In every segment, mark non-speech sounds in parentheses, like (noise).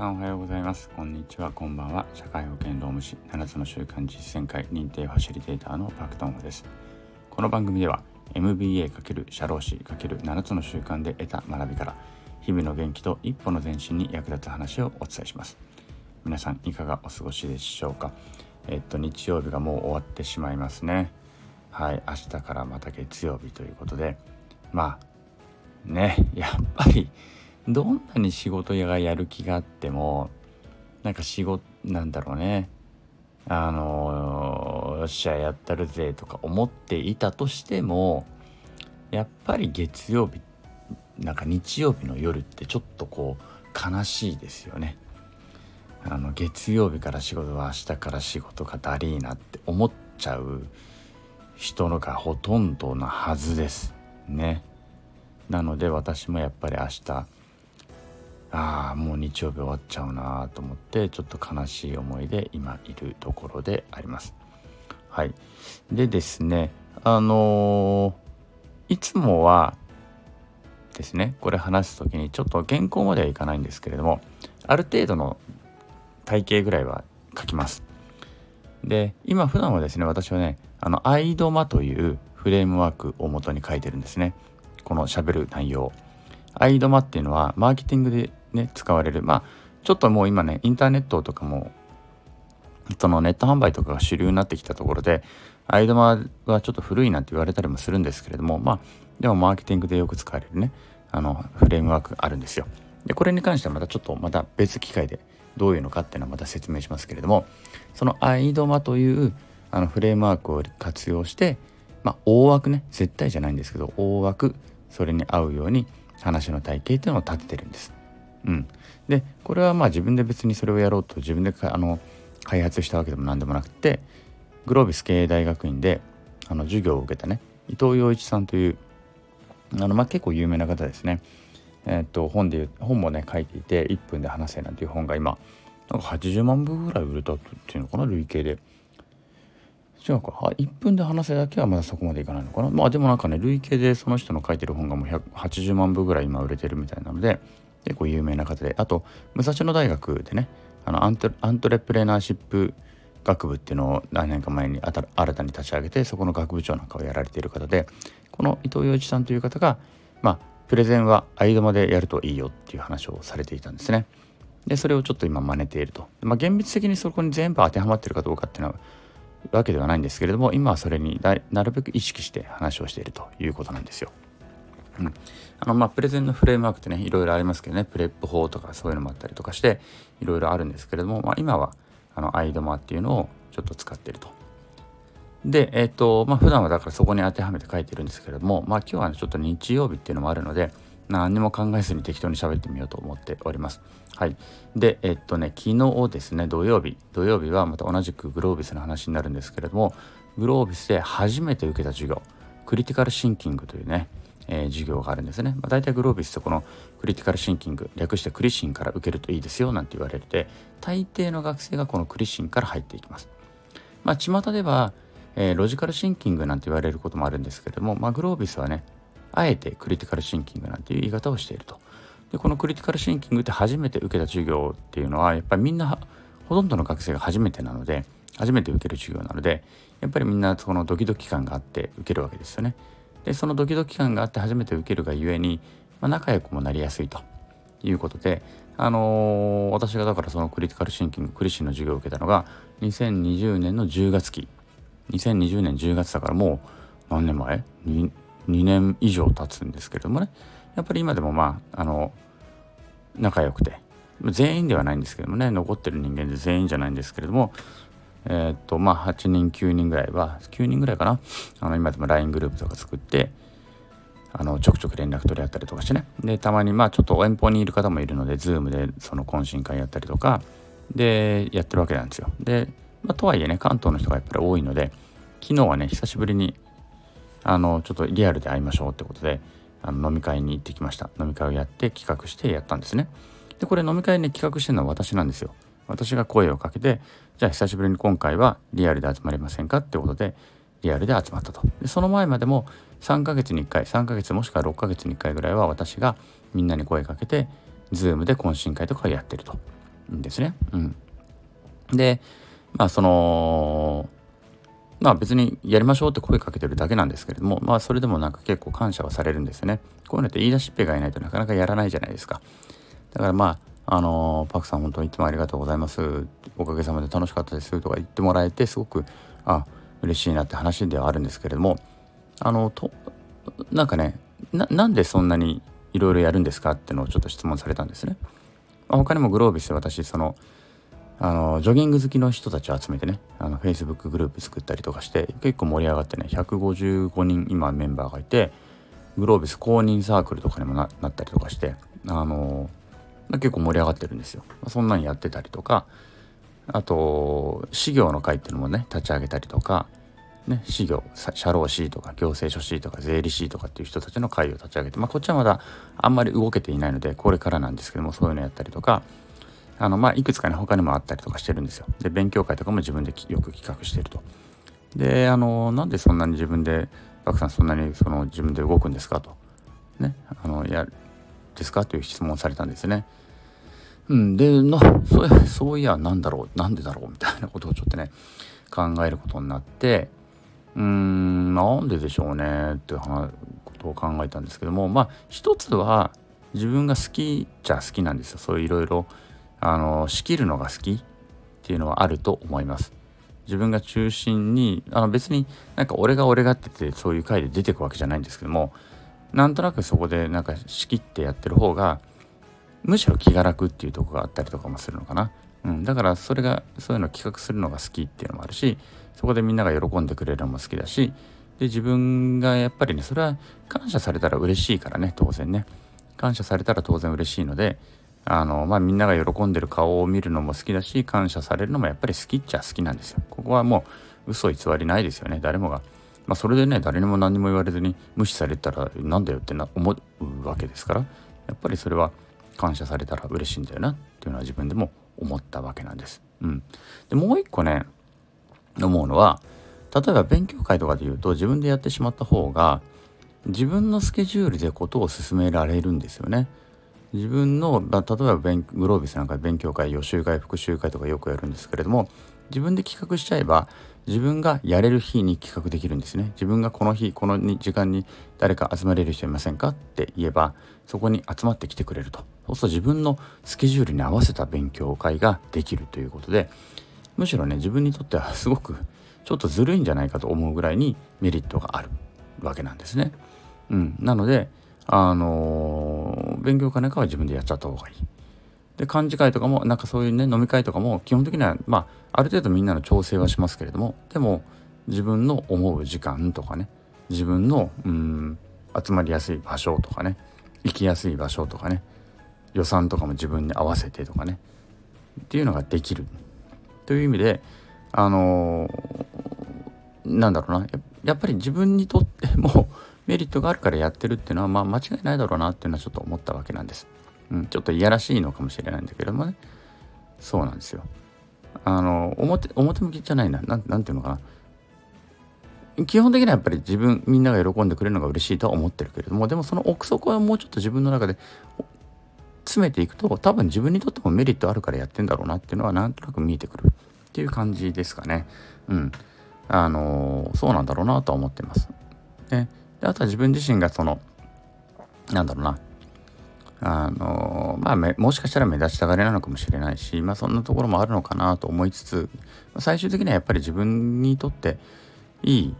さんおはようございます。こんにちは。こんばんは。社会保険労務士7つの習慣実践会認定ファシリテーターのパクトンホです。この番組では MBA× 社労士 ×7 つの習慣で得た学びから日々の元気と一歩の前進に役立つ話をお伝えします。皆さんいかがお過ごしでしょうか？えっと日曜日がもう終わってしまいますね。はい。明日からまた月曜日ということで。まあね。やっぱりどんなに仕事がやる気があってもなんか仕事なんだろうねあのよっしゃやったるぜとか思っていたとしてもやっぱり月曜日なんか日曜日の夜ってちょっとこう悲しいですよね。あの月曜日から仕事は明日から仕事がだりーなって思っちゃう人のがほとんどなはずですね。なので私もやっぱり明日ああもう日曜日終わっちゃうなと思ってちょっと悲しい思いで今いるところであります。はい、でですねあのー、いつもはですねこれ話す時にちょっと原稿まではいかないんですけれどもある程度の体型ぐらいは書きます。で今普段はですね私はねあのアイドマというフレームワークを元に書いてるんですねこのしゃべる内容。アイドマっていうのはマーケティングでね使われるまあちょっともう今ねインターネットとかもそのネット販売とかが主流になってきたところでアイドマはちょっと古いなんて言われたりもするんですけれどもまあでもマーケティングでよく使われるねあのフレームワークあるんですよ。でこれに関してはまたちょっとまた別機会でどういうのかっていうのはまた説明しますけれどもそのアイドマというあのフレームワークを活用してまあ大枠ね絶対じゃないんですけど大枠それに合うように話の体系っていうのを立ててるんです。うん、でこれはまあ自分で別にそれをやろうと自分であの開発したわけでも何でもなくてグロービス経営大学院であの授業を受けたね伊藤洋一さんというあの、まあ、結構有名な方ですね。えー、っと本で本もね書いていて「1分で話せ」なんていう本が今なんか80万部ぐらい売れたっていうのかな累計で。違うか1分で話せだけはまだそこまでいかないのかなまあでもなんかね累計でその人の書いてる本がもう180万部ぐらい今売れてるみたいなので結構有名な方であと武蔵野大学でねあのアントレプレナーシップ学部っていうのを何年か前に新たに立ち上げてそこの学部長なんかをやられている方でこの伊藤洋一さんという方がまあプレゼンは AIDMA でやるといいよっていう話をされていたんですね。でそれをちょっと今真似ていると。まあ、厳密的にそこに全部当てはまってるかどうかっていうのはわけではないんですけれども今はそれになるべく意識して話をしているということなんですよ。うん、あのまあプレゼンのフレームワークってねいろいろありますけどね PREP 法とかそういうのもあったりとかしていろいろあるんですけれども、まあ、今はあの AIDMA っていうのをちょっと使ってると。でえっ、ー、とまあ普段はだからそこに当てはめて書いてるんですけれどもまあ今日は、ね、ちょっと日曜日っていうのもあるので何にも考えずに適当に喋ってみようと思っております。はい。で、えっとね、昨日ですね、土曜日、土曜日はまた同じくグロービスの話になるんですけれども、グロービスで初めて受けた授業、クリティカルシンキングというね、えー、授業があるんですね。まあ、大体グロービスってこのクリティカルシンキング、略してクリシンから受けるといいですよなんて言われて、大抵の学生がこのクリシンから入っていきます。まあ、巷では、えー、ロジカルシンキングなんて言われることもあるんですけれども、まあ、グロービスはね、あえてクリティカルシンキングなんていう言い方をしていると。でこのクリティカルシンキングって初めて受けた授業っていうのはやっぱりみんなほとんどの学生が初めてなので初めて受ける授業なのでやっぱりみんなそのドキドキ感があって受けるわけですよね。でそのドキドキ感があって初めて受けるがゆえに、まあ、仲良くもなりやすいと。いうことで、あのー、私がだからそのクリティカルシンキングクリシンの授業を受けたのが2020年の10月期。2020年10月だからもう何年前？2, 2年以上経つんですけれどもね。やっぱり今でもまああの仲良くて。全員ではないんですけどもね残ってる人間で全員じゃないんですけれどもえー、っとまあ8人9人ぐらいは9人ぐらいかな。あの今でも LINE グループとか作ってあのちょくちょく連絡取り合ったりとかしてね。でたまにまあちょっと遠方にいる方もいるので Zoom でその懇親会やったりとかでやってるわけなんですよ。で、まあ、とはいえね関東の人がやっぱり多いので昨日はね久しぶりにあのちょっとリアルで会いましょうってことであの飲み会に行ってきました。飲み会をやって企画してやったんですね。でこれ飲み会ね企画してるのは私なんですよ。私が声をかけてじゃあ久しぶりに今回はリアルで集まりませんかってことでリアルで集まったとでその前までも3ヶ月に1回3ヶ月もしくは6ヶ月に1回ぐらいは私がみんなに声かけて Zoom で懇親会とかをやってるとんですね。うん、でまあそのまあ別にやりましょうって声かけてるだけなんですけれどもまあそれでもなんか結構感謝はされるんですよね。こういうのって言い出しっぺがいないとなかなかやらないじゃないですか。だからまああの、パクさん本当にいつもありがとうございます。おかげさまで楽しかったです。とか言ってもらえてすごくあ嬉しいなって話ではあるんですけれども。あのとなんかねなんでそんなにいろいろやるんですか？ってのをちょっと質問されたんですね。まあ、他にもグロービスで私そのあのジョギング好きの人たちを集めてねあの Facebook グループ作ったりとかして結構盛り上がってね155人今メンバーがいてグロービス公認サークルとかにもなったりとかしてあの結構盛り上がってるんですよ。そんなんやってたりとかあと事業の会っていうのもね立ち上げたりとかね、事業社労士とか行政書士とか税理士とかっていう人たちの会を立ち上げて、まあ、こっちはまだあんまり動けていないのでこれからなんですけどもそういうのやったりとかあの、まあ、いくつかね他にもあったりとかしてるんですよ。で勉強会とかも自分でよく企画してると。であのなんでそんなに自分でバクさんそんなにその自分で動くんですかと。ねあのやですかという質問をされたんですね。うん、でなそうそういやなんだろうなんでだろうみたいなことをちょっとね考えることになってうーんなんででしょうねっていうことを考えたんですけどもまあ一つは自分が好きじゃ好きなんですよそういういろいろあの仕切るのが好きっていうのはあると思います。自分が中心にあの別になんか俺が俺がって言ってそういう回で出てくわけじゃないんですけどもなんとなくそこでなんか仕切ってやってる方がむしろ気が楽っていうとこがあったりとかもするのかな。うん、だからそれがそういうのを企画するのが好きっていうのもあるしそこでみんなが喜んでくれるのも好きだしで自分がやっぱりねそれは感謝されたら嬉しいからね当然ね。感謝されたら当然嬉しいのであのまあみんなが喜んでる顔を見るのも好きだし感謝されるのもやっぱり好きっちゃ好きなんですよ。ここはもう嘘偽りないですよね誰もが。まあそれでね誰にも何にも言われずに無視されたらなんだよってな思うわけですからやっぱりそれは感謝されたら嬉しいんだよなっていうのは自分でも思ったわけなんです。うん、でもう一個ね思うのは例えば勉強会とかで言うと自分でやってしまった方が自分のスケジュールでことを進められるんですよね。自分の、まあ、例えばグロービスなんか勉強会予習会復習会とかよくやるんですけれども自分で企画しちゃえば自分がやれる日に企画できるんですね自分がこの日この時間に誰か集まれる人いませんかって言えばそこに集まってきてくれるとそうすると自分のスケジュールに合わせた勉強会ができるということでむしろね自分にとっては (laughs) すごくちょっとずるいんじゃないかと思うぐらいにメリットがあるわけなんですね。うん、なのであのー、勉強会なんかは自分でやっちゃった方がいい。で幹事会とかもなんかそういうね飲み会とかも基本的にはまあある程度みんなの調整はしますけれどもでも自分の思う時間とかね自分のうん集まりやすい場所とかね行きやすい場所とかね予算とかも自分に合わせてとかねっていうのができるという意味であのー、なんだろうなやっぱり自分にとってもメリットがあるからやってるっていうのはまあ間違いないだろうなっていうのはちょっと思ったわけなんです。うん、ちょっといやらしいのかもしれないんだけどもねそうなんですよ。あの表表向きじゃないな何ていうのかな基本的にはやっぱり自分みんなが喜んでくれるのが嬉しいとは思ってるけれどもでもその奥底はもうちょっと自分の中で詰めていくと多分自分にとってもメリットあるからやってんだろうなっていうのはなんとなく見えてくるっていう感じですかね。うん。あのそうなんだろうなとは思ってます。ね、であとは自分自身がそのなんだろうなあのまあもしかしたら目立ちたがりなのかもしれないしまあそんなところもあるのかなと思いつつ最終的にはやっぱり自分にとっていい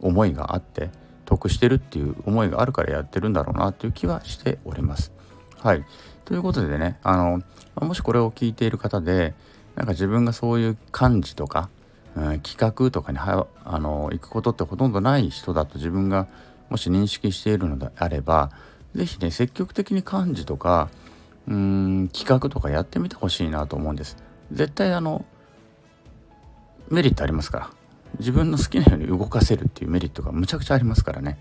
思いがあって得してるっていう思いがあるからやってるんだろうなっていう気はしております。はい。ということでね、あの、もしこれを聞いている方で、なんか自分がそういう感じとか、うん、企画とかにはあの行くことってほとんどない人だと自分がもし認識しているのであれば、是非ね、積極的に漢字とか、うーん、企画とかやってみてほしいなと思うんです。絶対あの、メリットありますから。自分の好きなように動かせるっていうメリットがむちゃくちゃありますからね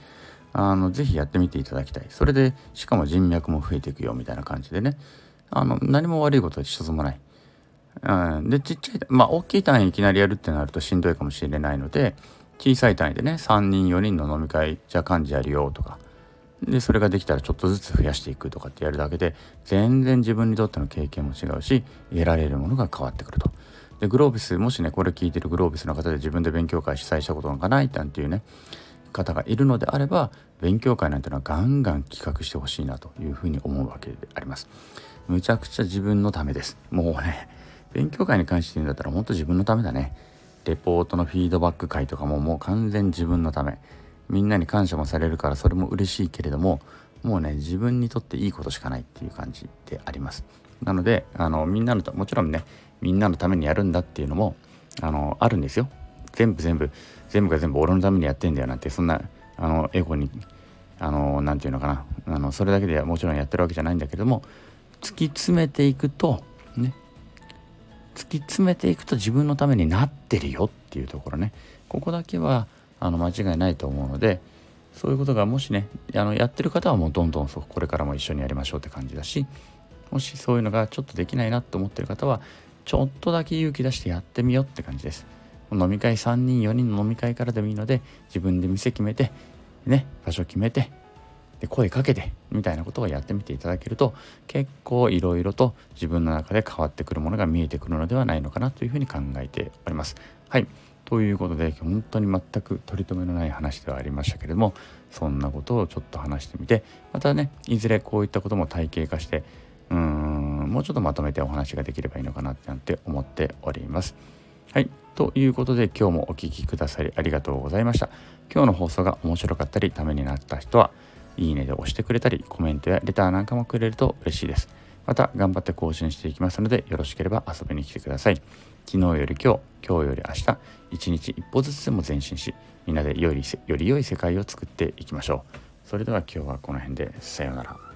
あのぜひやってみていただきたいそれでしかも人脈も増えていくよみたいな感じでねあの何も悪いことは一つもない、うん、でちっちゃいまあ大きい単位いきなりやるってなるとしんどいかもしれないので小さい単位でね3人4人の飲み会じゃあ幹事やるよとかでそれができたらちょっとずつ増やしていくとかってやるだけで全然自分にとっての経験も違うし得られるものが変わってくると。でグロービスもしねこれ聞いてるグロービスの方で自分で勉強会主催したことがないなんていうね方がいるのであれば勉強会なんていうのはガンガン企画してほしいなというふうに思うわけであります。むちゃくちゃ自分のためです。もうね勉強会に関して言うんだったら本当自分のためだね。レポートのフィードバック会とかももう完全自分のため。みんなに感謝もされるからそれも嬉しいけれどももうね自分にとっていいことしかないっていう感じであります。なのであのみんなのもちろんねみんなのためにやるんだっていうのもあのあるんですよ。全部全部全部が全部俺のためにやってんだよなんてそんなあのエゴにあの何て言うのかな。あのそれだけではもちろんやってるわけじゃないんだけども突き詰めていくとね突き詰めていくと自分のためになってるよっていうところね。ここだけはあの間違いないと思うのでそういうことがもしねあのやってる方はもうどんどんそこれからも一緒にやりましょうって感じだしもしそういうのがちょっとできないなと思ってる方はちょっとだけ勇気出してやってみようって感じです。飲み会3人4人の飲み会からでもいいので自分で店決めてね場所決めてで声かけてみたいなことをやってみていただけると結構いろいろと自分の中で変わってくるものが見えてくるのではないのかなというふうに考えております。はい。ということで本当に全く取り留めのない話ではありましたけれどもそんなことをちょっと話してみてまたねいずれこういったことも体系化してうーんもうちょっとまとめてお話ができればいいのかななんて思っております。はいということで今日もお聴きくださりありがとうございました。今日の放送が面白かったりためになった人はいいねで押してくれたりコメントやレターなんかもくれると嬉しいです。また頑張って更新していきますのでよろしければ遊びに来てください。昨日より今日、今日より明日、一日一歩ずつでも前進し、みんなでよりより良い世界を作っていきましょう。それでは今日はこの辺でさようなら。